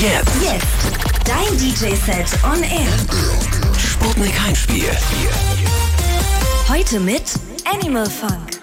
Jetzt. Jetzt. Dein DJ-Set on Air. Sputnik Heimspiel. Heute mit Animal Funk.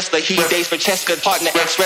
Wrestler. He days for Cheska, partner ex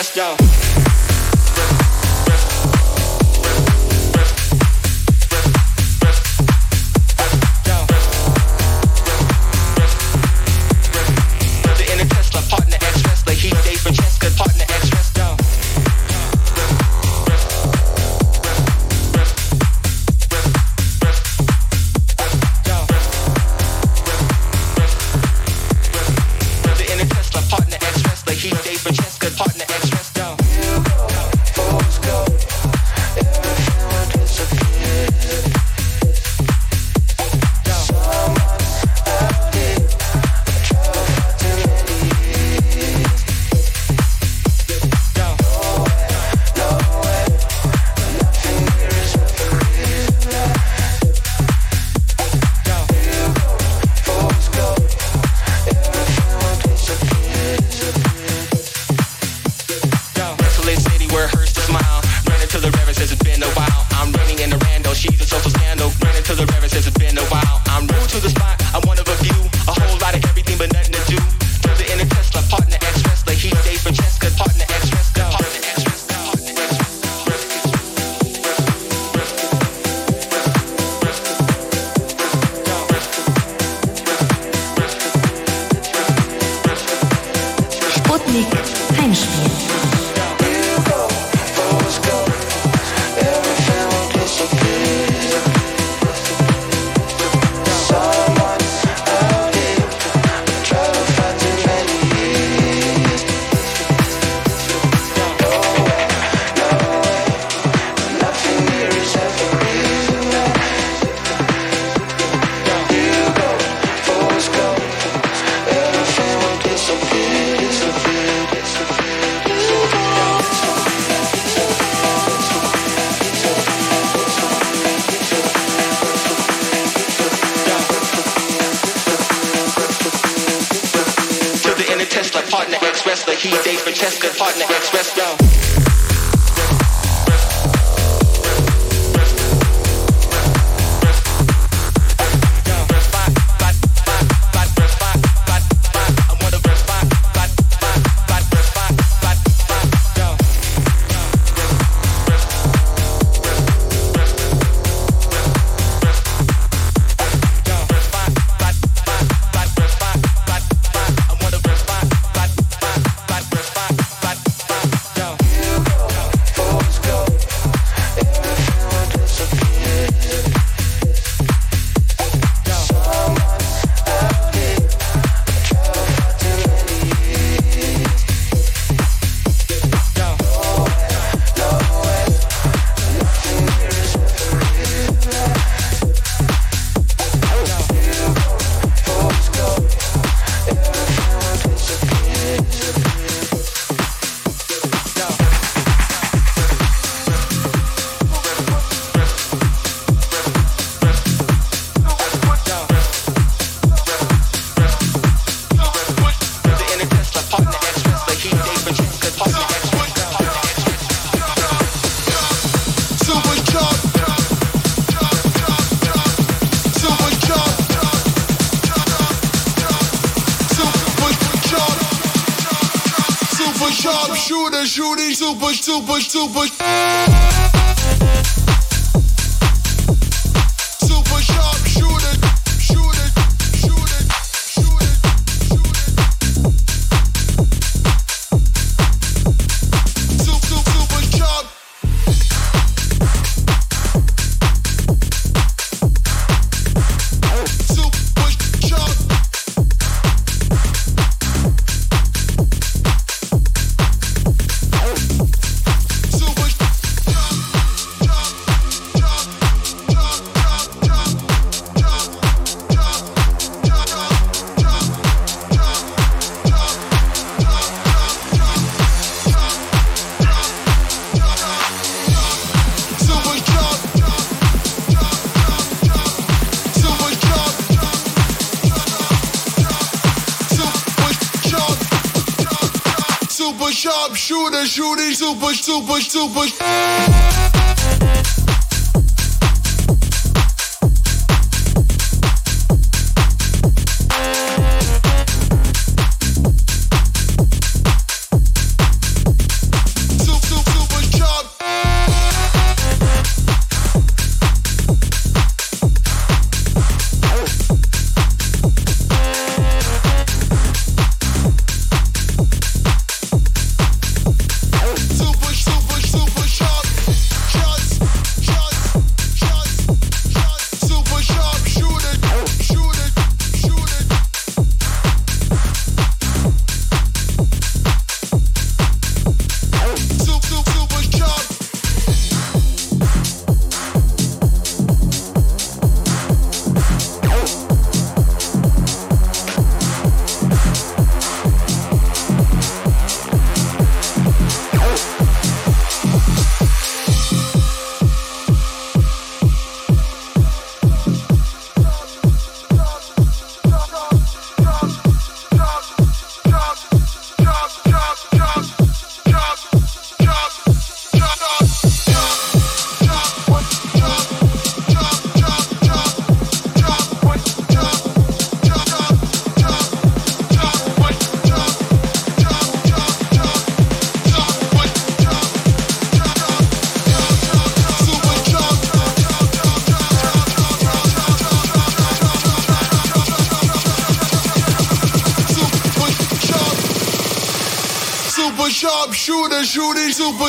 super, super, super.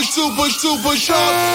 Super, super, super sharp.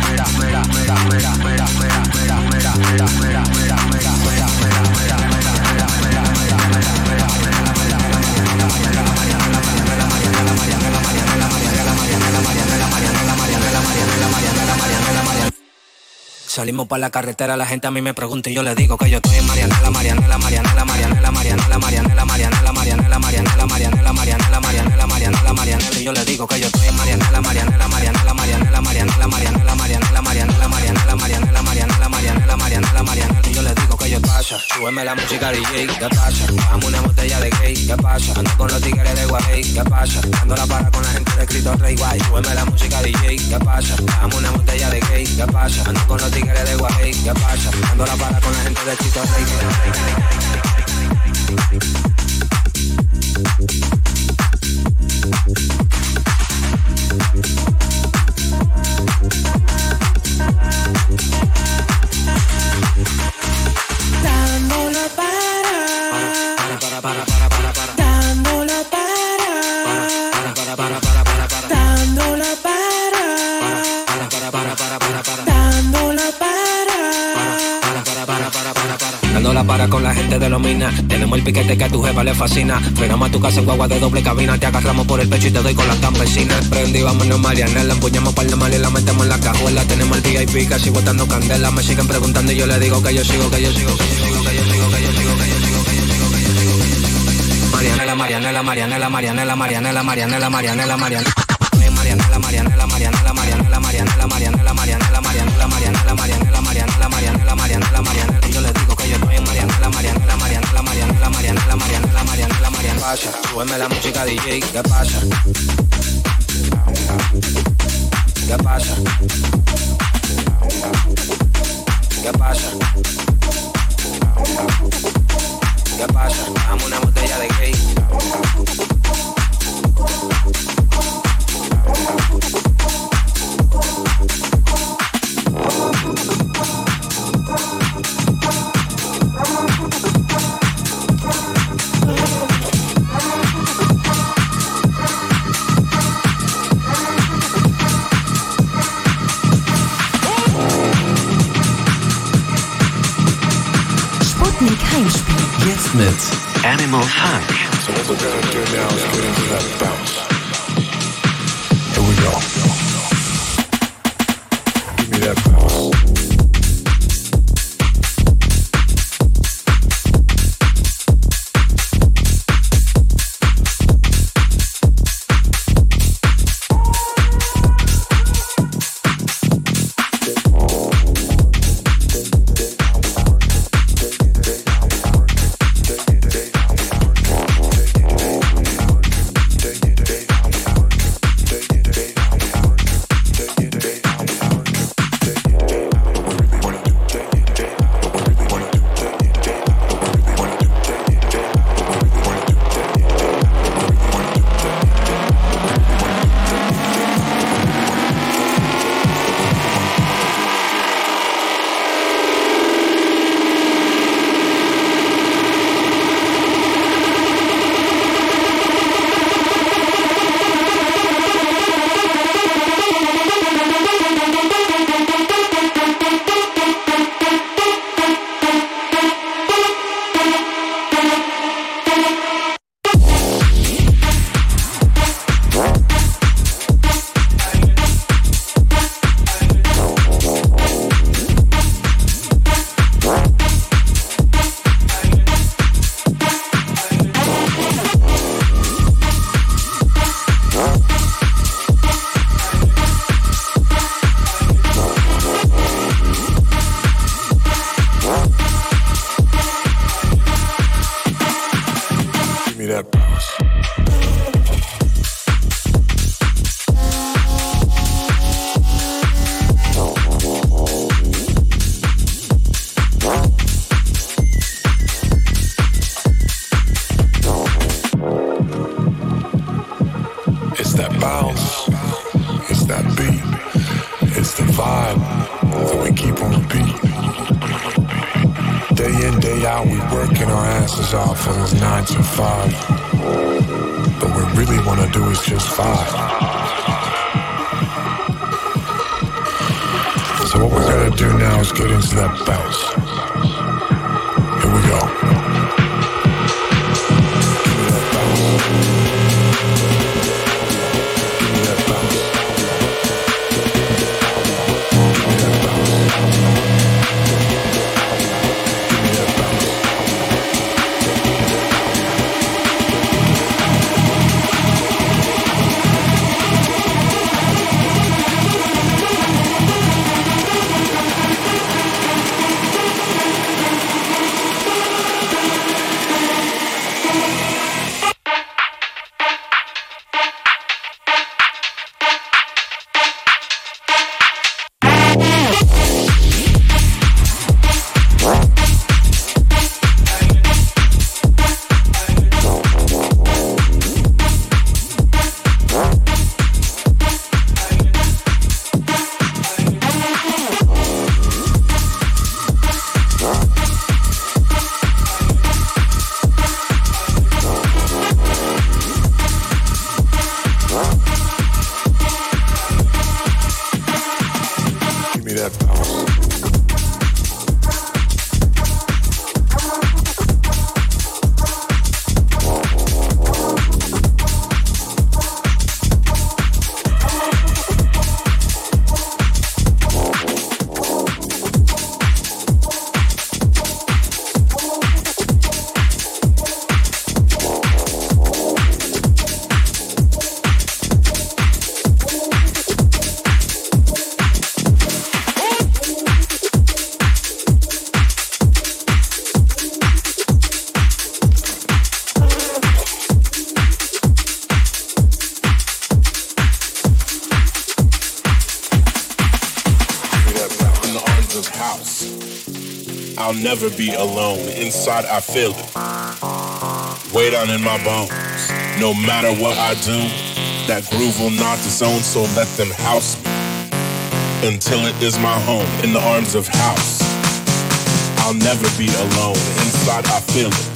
Salimos para la carretera, la gente a mí me pregunta y yo le digo que yo estoy en Mariana, la Mariana, la Mariana, la Mariana, la Mariana, la Mariana, la Mariana, la Mariana, la Mariana, la Mariana, la Mariana. Súbeme la música DJ, ¿qué pasa? Dame una botella de gay, ¿qué pasa? Ando con los tigres de Guay, ¿qué pasa? Ando la para con la gente de Cristo Rey Guay, súbeme la música DJ, ¿qué pasa? Dame una botella de gay, ¿qué pasa? Ando con los tigres de Guay, ¿qué pasa? Ando la para con la gente de Cristo Rey Dándola para con la gente de los minas. Tenemos el piquete que a tu jefa le fascina. Frenamos a tu casa en guagua de doble cabina. Te agarramos por el pecho y te doy con las campesinas. Prendí, vámonos Marianela. Empuñamos par de mal y la metemos en la cajuela. Tenemos el VIP casi botando candela. Me siguen preguntando y yo le digo que yo sigo, que yo sigo, que yo sigo, que yo sigo, que yo sigo, que yo sigo, que yo sigo, que yo sigo, Marianela, Marianela, Marianela, Marianela, Marianela, Marianela, Marianela. Marianela, Marianela, Marianela, Marianela, Marianela, Marianela, Marianela, Marianela, Marianela, Marianela, Marianela, Marianela, Marianela, Marianela. Yo le digo que yo estoy en Marianela, Marianela, Marianela, Marianela, Marianela, Marianela, Marianela, Marianela. Pasa, súbeme la música DJ, ¿qué pasa? ¿Qué pasa? ¿Qué pasa? ¿Qué pasa? Dame una botella de gay. Mit Animal Funk. So never be alone. Inside, I feel it. Way down in my bones. No matter what I do, that groove will not disown, so let them house me. Until it is my home, in the arms of house. I'll never be alone. Inside, I feel it.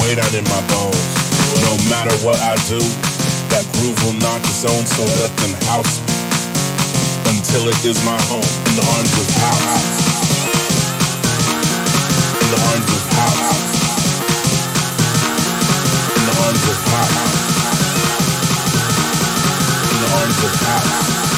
Way down in my bones. No matter what I do, that groove will not disown, so let them house me until it is my home in the arms of house. In the arms of house.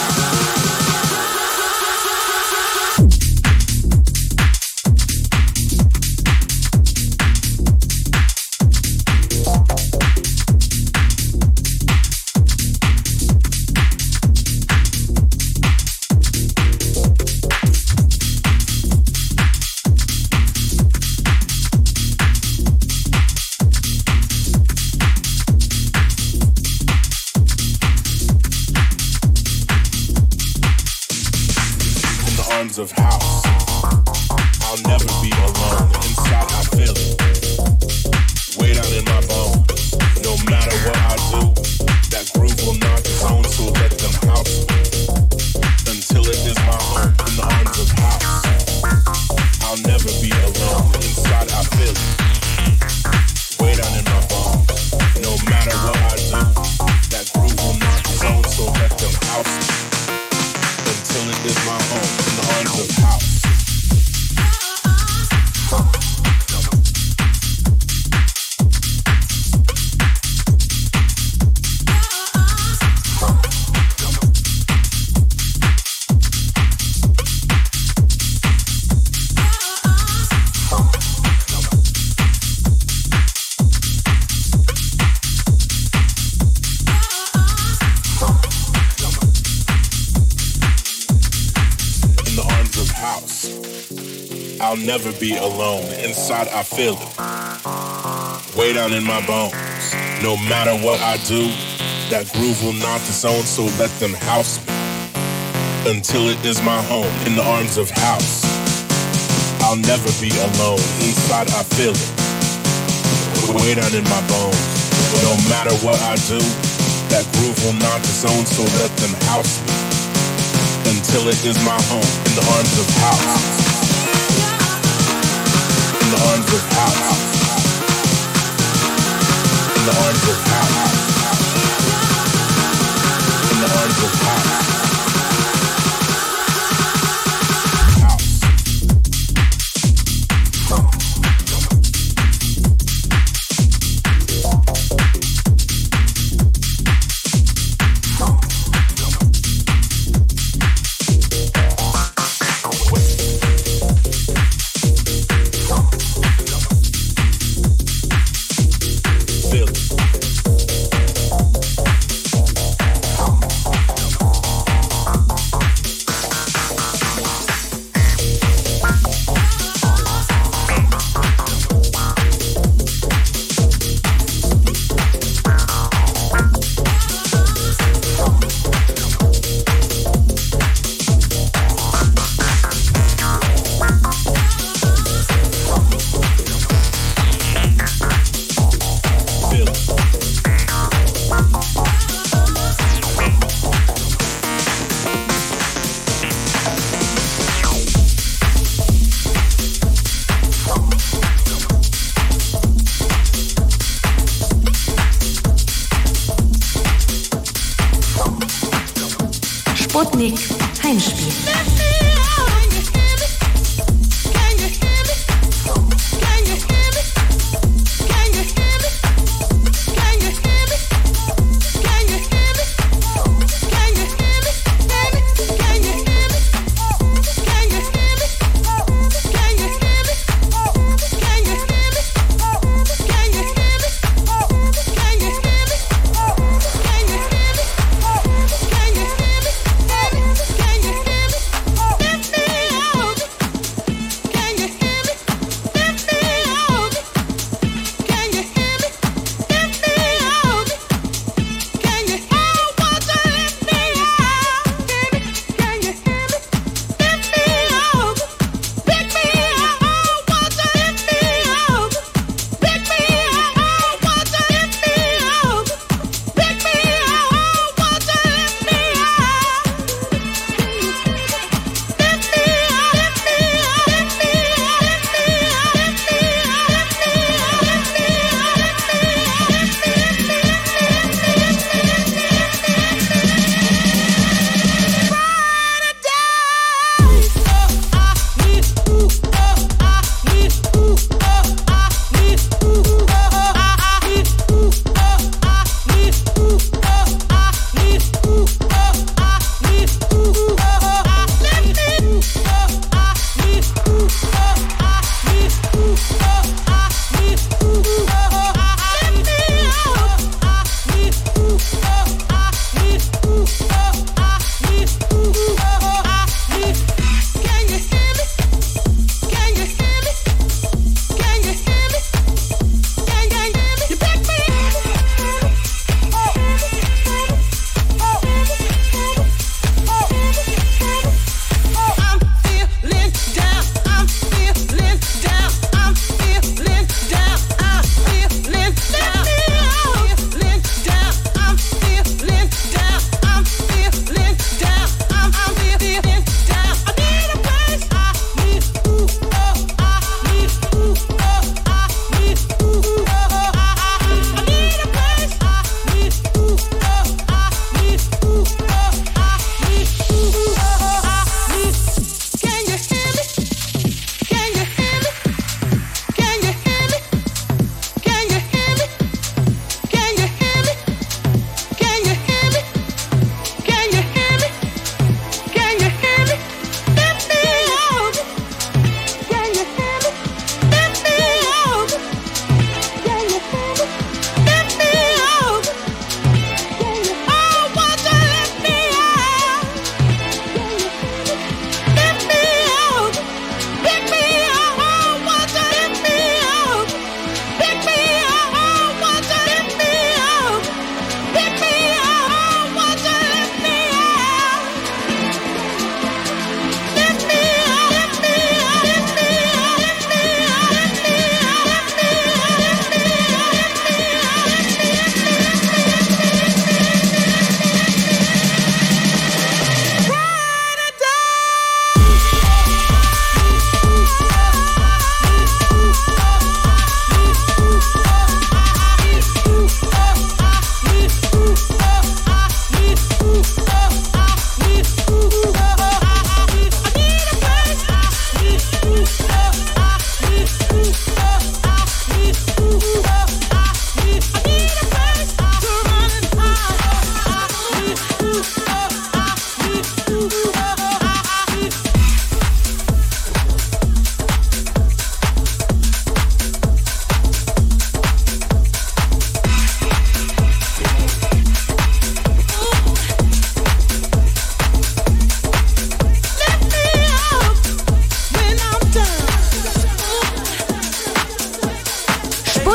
be alone. Inside, I feel it. Way down in my bones. No matter what I do, that groove will not disown, so let them house me. Until it is my home, in the arms of house. I'll never be alone. Inside, I feel it. Way down in my bones. No matter what I do, that groove will not disown, so let them house me. Until it is my home, in the arms of house. In the arms of power. In the arms of.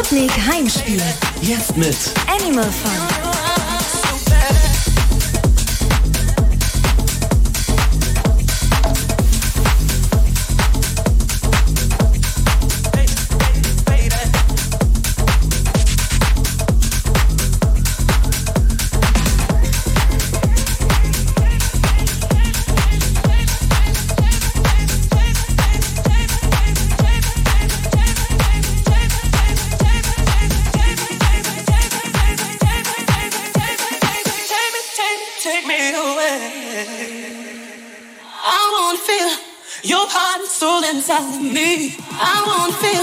Sputnik Heimspiel. Jetzt mit Animal Farm. me. I won't feel.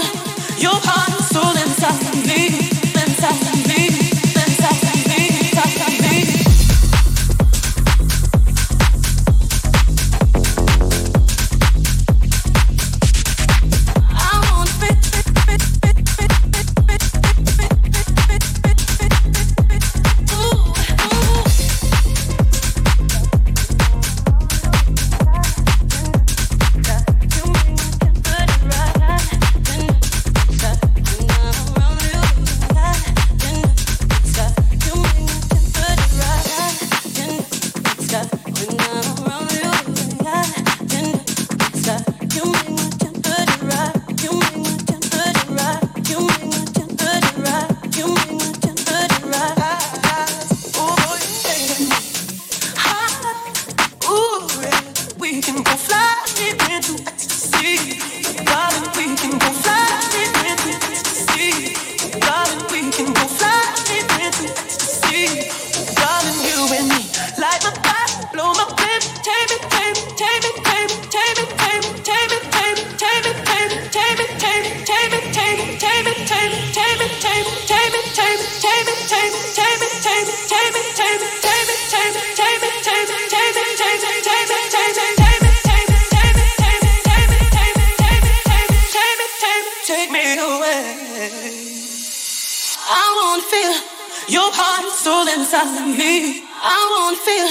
Inside me. I feel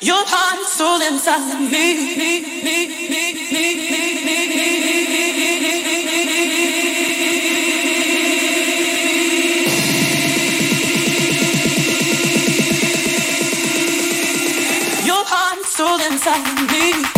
your heart and soul inside of me. me, me, me, me, me, me, me. And soul inside of me.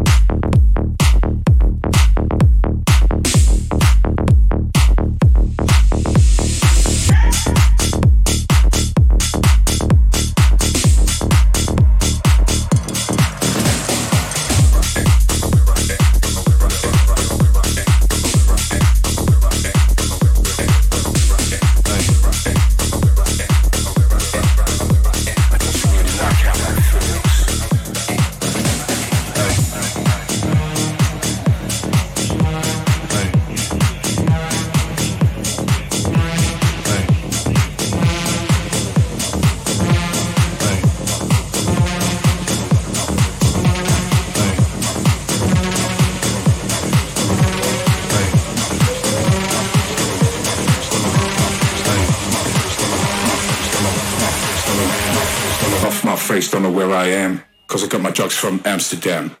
From Amsterdam.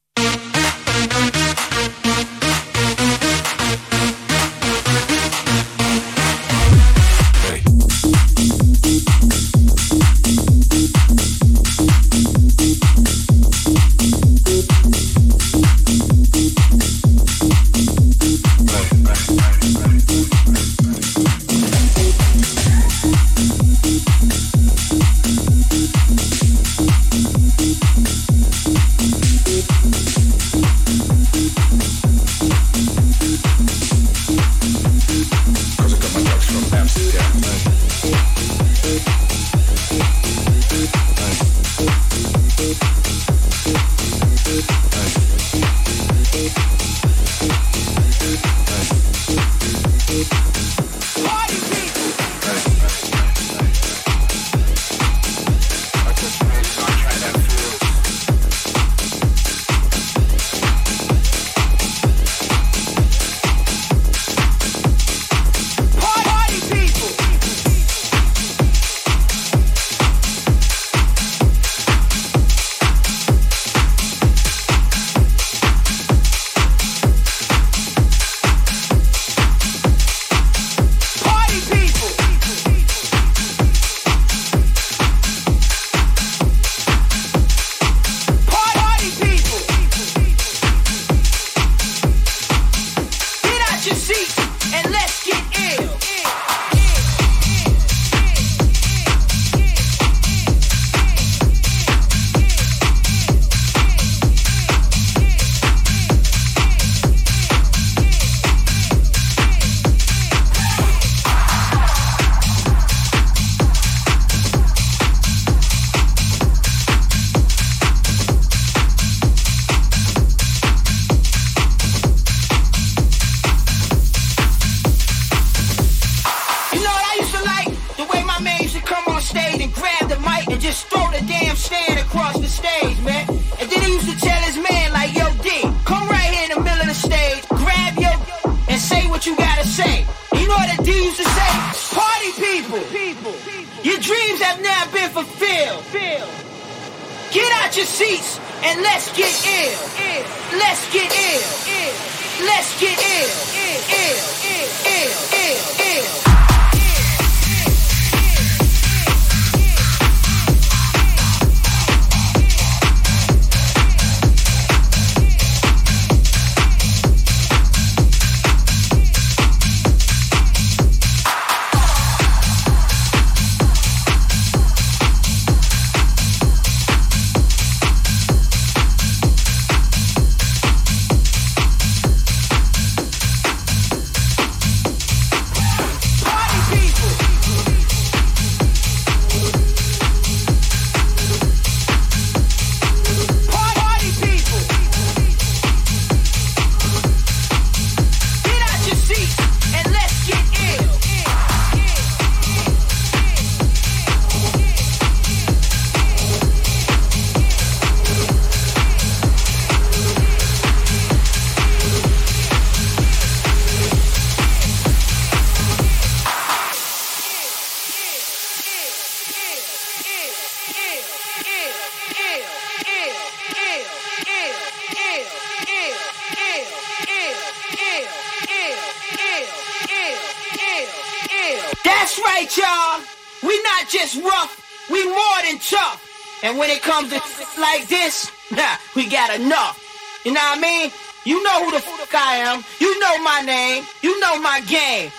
something like this, nah, we got enough. You know what I mean? You know who the fuck I am. You know my name. You know my game.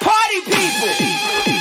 Party people.